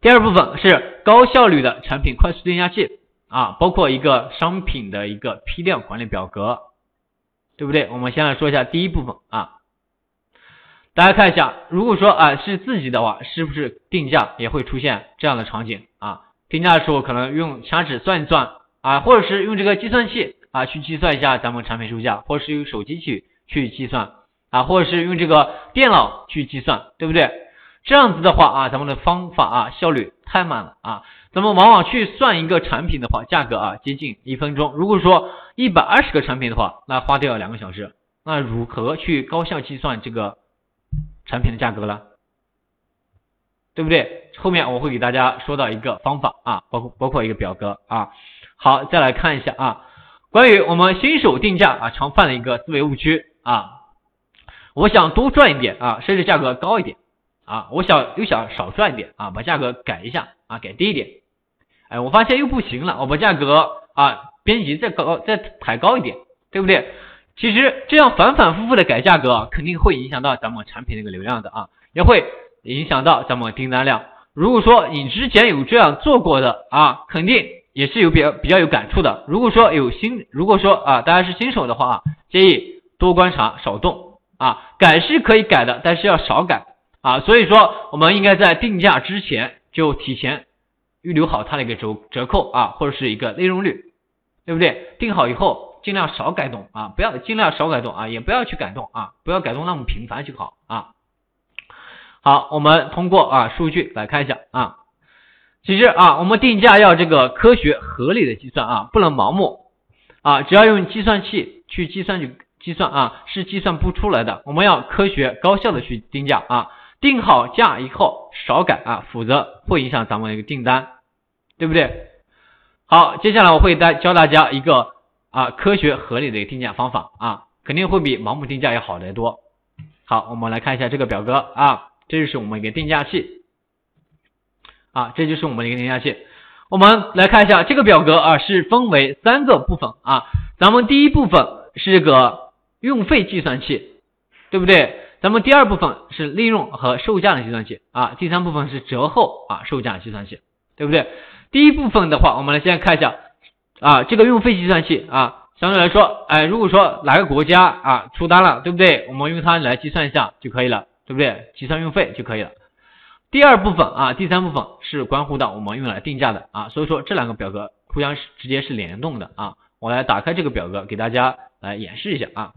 第二部分是高效率的产品快速定价器啊，包括一个商品的一个批量管理表格，对不对？我们先来说一下第一部分啊，大家看一下，如果说啊是自己的话，是不是定价也会出现这样的场景啊？定价的时候可能用掐指算一算啊，或者是用这个计算器啊去计算一下咱们产品售价，或者是用手机去去计算啊，或者是用这个电脑去计算，对不对？这样子的话啊，咱们的方法啊效率太慢了啊，咱们往往去算一个产品的话，价格啊接近一分钟。如果说一百二十个产品的话，那花掉两个小时，那如何去高效计算这个产品的价格呢？对不对？后面我会给大家说到一个方法啊，包括包括一个表格啊。好，再来看一下啊，关于我们新手定价啊常犯的一个思维误区啊，我想多赚一点啊，甚至价格高一点啊，我想又想少赚一点啊，把价格改一下啊，改低一点。哎，我发现又不行了，我把价格啊编辑再高再抬高一点，对不对？其实这样反反复复的改价格，肯定会影响到咱们产品那个流量的啊，也会。影响到咱们订单量。如果说你之前有这样做过的啊，肯定也是有比较比较有感触的。如果说有新，如果说啊，大家是新手的话啊，建议多观察少动啊，改是可以改的，但是要少改啊。所以说，我们应该在定价之前就提前预留好它的一个折折扣啊，或者是一个内容率，对不对？定好以后尽量少改动啊，不要尽量少改动啊，也不要去改动啊，不要改动那么频繁就好啊。好，我们通过啊数据来看一下啊，其实啊，我们定价要这个科学合理的计算啊，不能盲目啊，只要用计算器去计算就计算啊，是计算不出来的。我们要科学高效的去定价啊，定好价以后少改啊，否则会影响咱们的一个订单，对不对？好，接下来我会带教大家一个啊科学合理的定价方法啊，肯定会比盲目定价要好得多。好，我们来看一下这个表格啊。这就是我们一个定价器啊，这就是我们的一个定价器。我们来看一下这个表格啊，是分为三个部分啊。咱们第一部分是个用费计算器，对不对？咱们第二部分是利润和售价的计算器啊，第三部分是折后啊售价计算器，对不对？第一部分的话，我们来先看一下啊，这个运费计算器啊，相对来说，哎，如果说哪个国家啊出单了，对不对？我们用它来计算一下就可以了。对不对？计算运费就可以了。第二部分啊，第三部分是关乎到我们用来定价的啊，所以说这两个表格互相是直接是联动的啊。我来打开这个表格给大家来演示一下啊。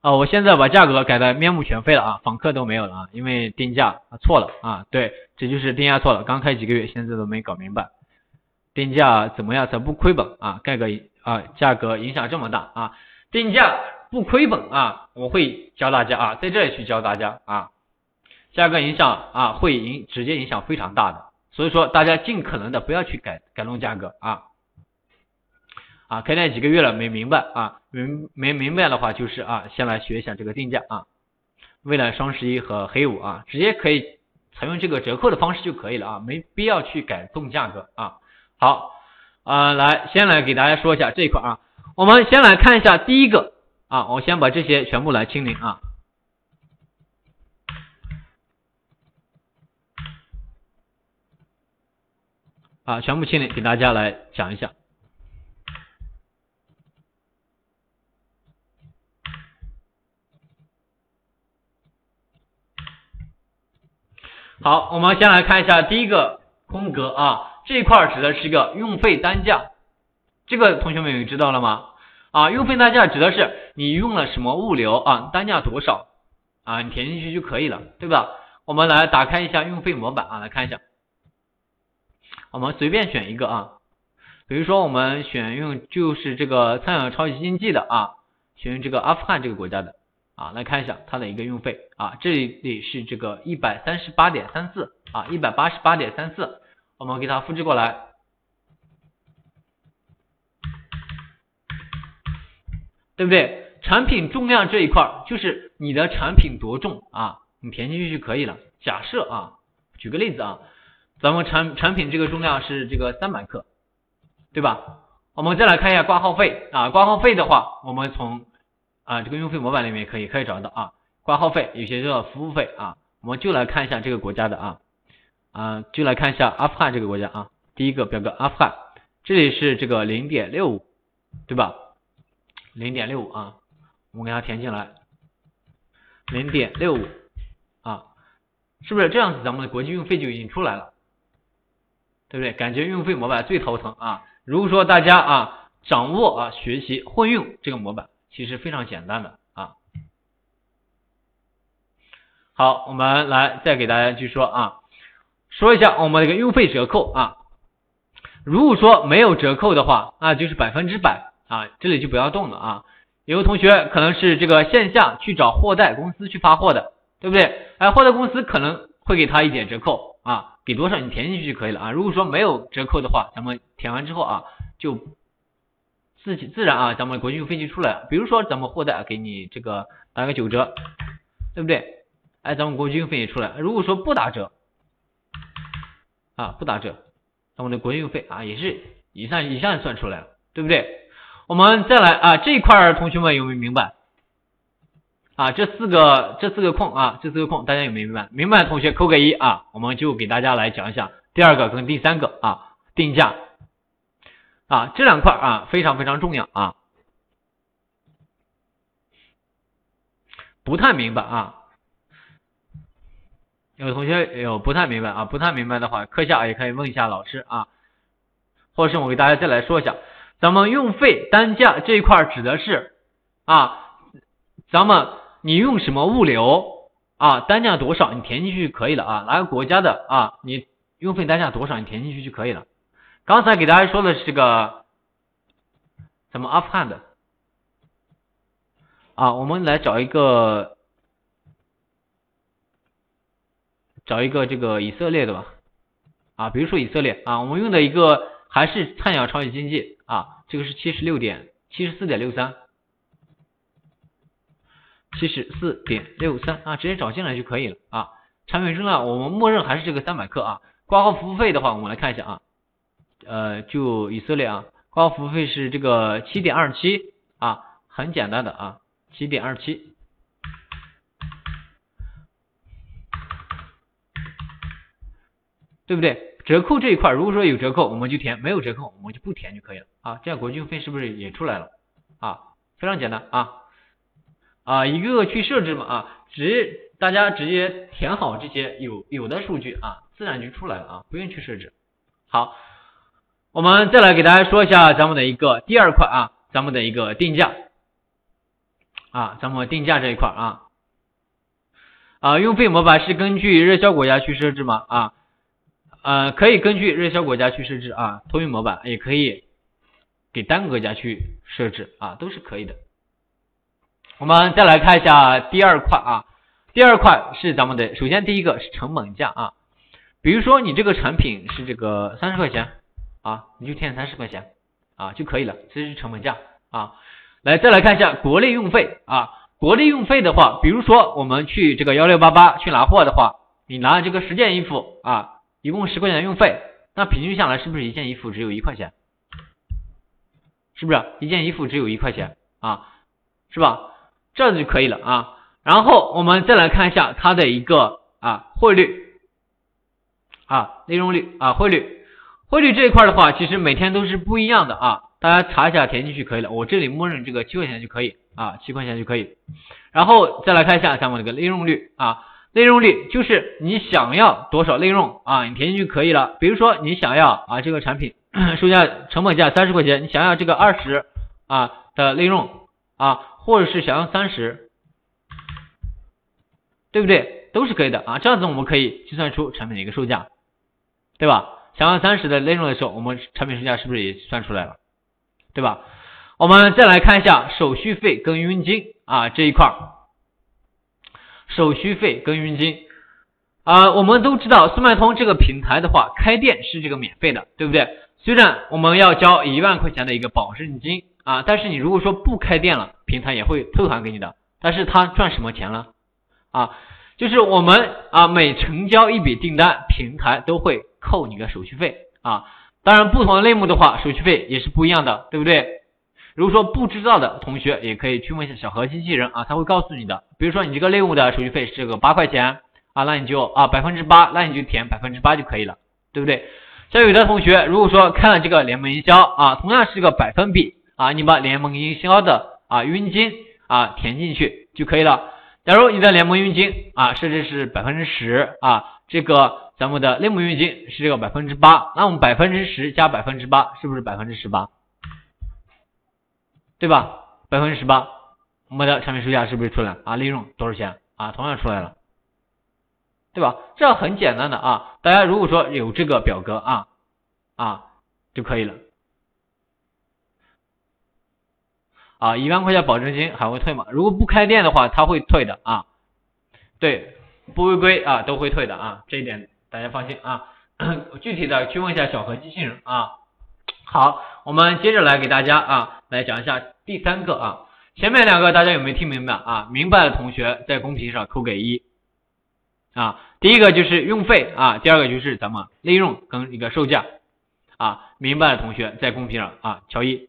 啊，我现在把价格改的面目全非了啊，访客都没有了啊，因为定价错了啊。对，这就是定价错了，刚开几个月，现在都没搞明白。定价怎么样才不亏本啊？价格啊，价格影响这么大啊？定价。不亏本啊！我会教大家啊，在这里去教大家啊，价格影响啊，会影直接影响非常大的，所以说大家尽可能的不要去改改动价格啊啊，开店几个月了没明白啊，明没明白的话就是啊，先来学一下这个定价啊，为了双十一和黑五啊，直接可以采用这个折扣的方式就可以了啊，没必要去改动价格啊。好啊，来先来给大家说一下这一块啊，我们先来看一下第一个。啊，我先把这些全部来清零啊，啊，全部清零，给大家来讲一下。好，我们先来看一下第一个空格啊，这一块指的是一个运费单价，这个同学们有知道了吗？啊，运费单价指的是你用了什么物流啊，单价多少啊，你填进去就可以了，对吧？我们来打开一下运费模板啊，来看一下，我们随便选一个啊，比如说我们选用就是这个餐饮超级经济的啊，选用这个阿富汗这个国家的啊，来看一下它的一个运费啊，这里是这个一百三十八点三四啊，一百八十八点三四，我们给它复制过来。对不对？产品重量这一块就是你的产品多重啊？你填进去就可以了。假设啊，举个例子啊，咱们产产品这个重量是这个三百克，对吧？我们再来看一下挂号费啊，挂号费的话，我们从啊这个用费模板里面可以可以找到啊，挂号费有些叫服务费啊，我们就来看一下这个国家的啊，啊，就来看一下阿富汗这个国家啊，第一个表格阿富汗，这里是这个零点六五，对吧？零点六五啊，我们给它填进来，零点六五啊，是不是这样子？咱们的国际运费就已经出来了，对不对？感觉运费模板最头疼啊！如果说大家啊掌握啊学习混用这个模板，其实非常简单的啊。好，我们来再给大家去说啊，说一下我们这个运费折扣啊。如果说没有折扣的话，那就是百分之百啊，这里就不要动了啊。有的同学可能是这个线下去找货代公司去发货的，对不对？哎，货代公司可能会给他一点折扣啊，给多少你填进去就可以了啊。如果说没有折扣的话，咱们填完之后啊，就自己自然啊，咱们国际运费就出来了。比如说咱们货代给你这个打个九折，对不对？哎，咱们国际运费也出来。如果说不打折啊，不打折。咱们的国运费啊，也是一算一下算出来了，对不对？我们再来啊，这一块同学们有没有明白？啊，这四个这四个空啊，这四个空大家有没有明白？明白的同学扣个一啊，我们就给大家来讲一下第二个跟第三个啊，定价啊，这两块啊非常非常重要啊，不太明白啊。有同学有不太明白啊，不太明白的话，课下也可以问一下老师啊，或者是我给大家再来说一下，咱们运费单价这一块指的是啊，咱们你用什么物流啊，单价多少你填进去就可以了啊，哪个国家的啊，你运费单价多少你填进去就可以了。刚才给大家说的是这个咱们阿富汗的啊，我们来找一个。找一个这个以色列的吧，啊，比如说以色列啊，我们用的一个还是菜鸟超级经济啊，这个是七十六点七十四点六三，七十四点六三啊，直接找进来就可以了啊。产品重量我们默认还是这个三百克啊。挂号服务费的话，我们来看一下啊，呃，就以色列啊，挂号服务费是这个七点二七啊，很简单的啊，七点二七。对不对？折扣这一块，如果说有折扣，我们就填；没有折扣，我们就不填就可以了啊。这样国际运费是不是也出来了啊？非常简单啊啊，一个个去设置嘛啊，直大家直接填好这些有有的数据啊，自然就出来了啊，不用去设置。好，我们再来给大家说一下咱们的一个第二块啊，咱们的一个定价啊，咱们定价这一块啊啊，运费模板是根据热销国家去设置吗？啊？呃，可以根据热销国家去设置啊，托运模板也可以给单个国家去设置啊，都是可以的。我们再来看一下第二块啊，第二块是咱们的，首先第一个是成本价啊，比如说你这个产品是这个三十块钱啊，你就添三十块钱啊就可以了，这是成本价啊。来，再来看一下国内运费啊，国内运费的话，比如说我们去这个幺六八八去拿货的话，你拿这个十件衣服啊。一共十块钱的运费，那平均下来是不是一件衣服只有一块钱？是不是一件衣服只有一块钱啊？是吧？这样就可以了啊。然后我们再来看一下它的一个啊汇率啊内容率啊汇率汇率这一块的话，其实每天都是不一样的啊。大家查一下填进去就可以了。我这里默认这个七块钱就可以啊，七块钱就可以。然后再来看一下咱们这个内容率啊。内容率就是你想要多少内容啊，你填进去就可以了。比如说你想要啊这个产品 售价成本价三十块钱，你想要这个二十啊的内容啊，或者是想要三十，对不对？都是可以的啊。这样子我们可以计算出产品的一个售价，对吧？想要三十的内容的时候，我们产品售价是不是也算出来了？对吧？我们再来看一下手续费跟佣金啊这一块儿。手续费跟佣金啊，我们都知道速卖通这个平台的话，开店是这个免费的，对不对？虽然我们要交一万块钱的一个保证金啊，但是你如果说不开店了，平台也会退还给你的。但是他赚什么钱了啊？就是我们啊，每成交一笔订单，平台都会扣你的手续费啊。当然，不同的类目的话，手续费也是不一样的，对不对？如果说不知道的同学，也可以去问一下小何机器人啊，他会告诉你的。比如说你这个类目的手续费是个八块钱啊，那你就啊百分之八，那你就填百分之八就可以了，对不对？像有的同学如果说看了这个联盟营销啊，同样是个百分比啊，你把联盟营销的啊佣金啊填进去就可以了。假如你的联盟佣金啊设置是百分之十啊，这个咱们的内幕佣金是这个百分之八，那我们百分之十加百分之八是不是百分之十八？对吧？百分之十八，我们的产品售价是不是出来啊？利润多少钱啊？同样出来了。对吧？这很简单的啊，大家如果说有这个表格啊啊就可以了啊，一万块钱保证金还会退吗？如果不开店的话，他会退的啊。对，不违规啊都会退的啊，这一点大家放心啊。具体的去问一下小何机器人啊。好，我们接着来给大家啊来讲一下第三个啊，前面两个大家有没有听明白啊？明白的同学在公屏上扣个一。啊，第一个就是运费啊，第二个就是咱们利润跟一个售价啊，明白的同学在公屏上啊敲一。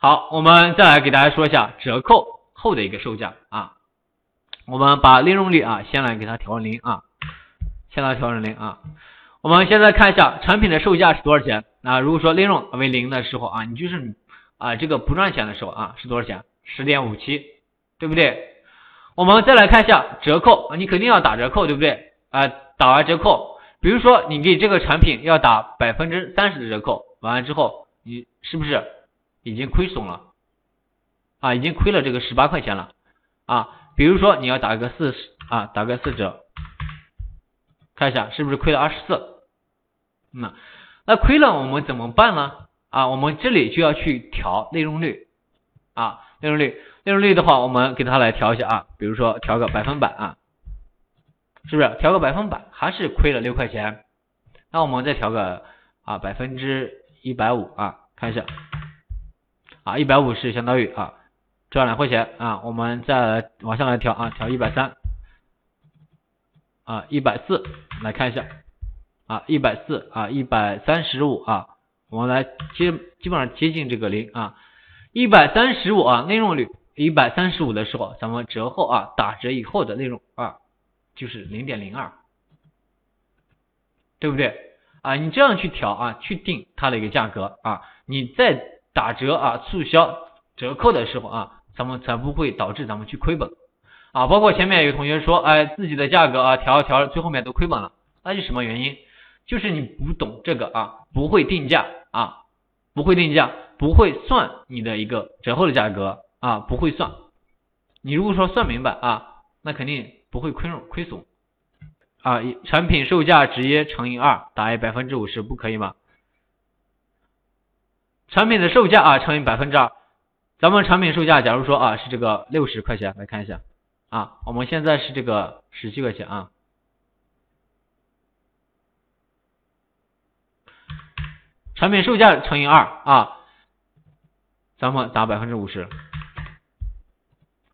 好，我们再来给大家说一下折扣后的一个售价啊，我们把利润率啊先来给它调零啊，先来调成零啊。我们现在看一下产品的售价是多少钱啊？如果说利润为零的时候啊，你就是啊这个不赚钱的时候啊是多少钱？十点五七，对不对？我们再来看一下折扣，你肯定要打折扣，对不对？啊，打完折扣，比如说你给这个产品要打百分之三十的折扣，完了之后，你是不是已经亏损了？啊，已经亏了这个十八块钱了啊。比如说你要打个四十啊，打个四折，看一下是不是亏了二十四？那那亏了我们怎么办呢？啊，我们这里就要去调内容率啊，内容率。利润率的话，我们给它来调一下啊，比如说调个百分百啊，是不是调个百分百还是亏了六块钱？那我们再调个啊百分之一百五啊，看一下啊一百五十相当于啊赚两块钱啊，我们再来往下来调啊调一百三啊一百四来看一下啊一百四啊一百三十五啊，我们来接基本上接近这个零啊一百三十五啊内容率。一百三十五的时候，咱们折后啊，打折以后的内容啊，就是零点零二，对不对啊？你这样去调啊，去定它的一个价格啊，你再打折啊、促销折扣的时候啊，咱们才不会导致咱们去亏本啊。包括前面有同学说，哎，自己的价格啊调调最后面都亏本了，那是什么原因？就是你不懂这个啊，不会定价啊，不会定价，不会算你的一个折后的价格。啊，不会算。你如果说算明白啊，那肯定不会亏亏损啊。产品售价直接乘以二，打一百分之五十，不可以吗？产品的售价啊乘以百分之二，咱们产品售价假如说啊是这个六十块钱，来看一下啊，我们现在是这个十七块钱啊。产品售价乘以二啊，咱们打百分之五十。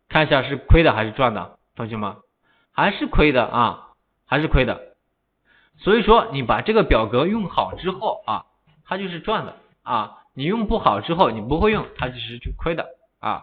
看一下是亏的还是赚的，同学们，还是亏的啊，还是亏的。所以说你把这个表格用好之后啊，它就是赚的啊。你用不好之后，你不会用，它其实就亏的啊。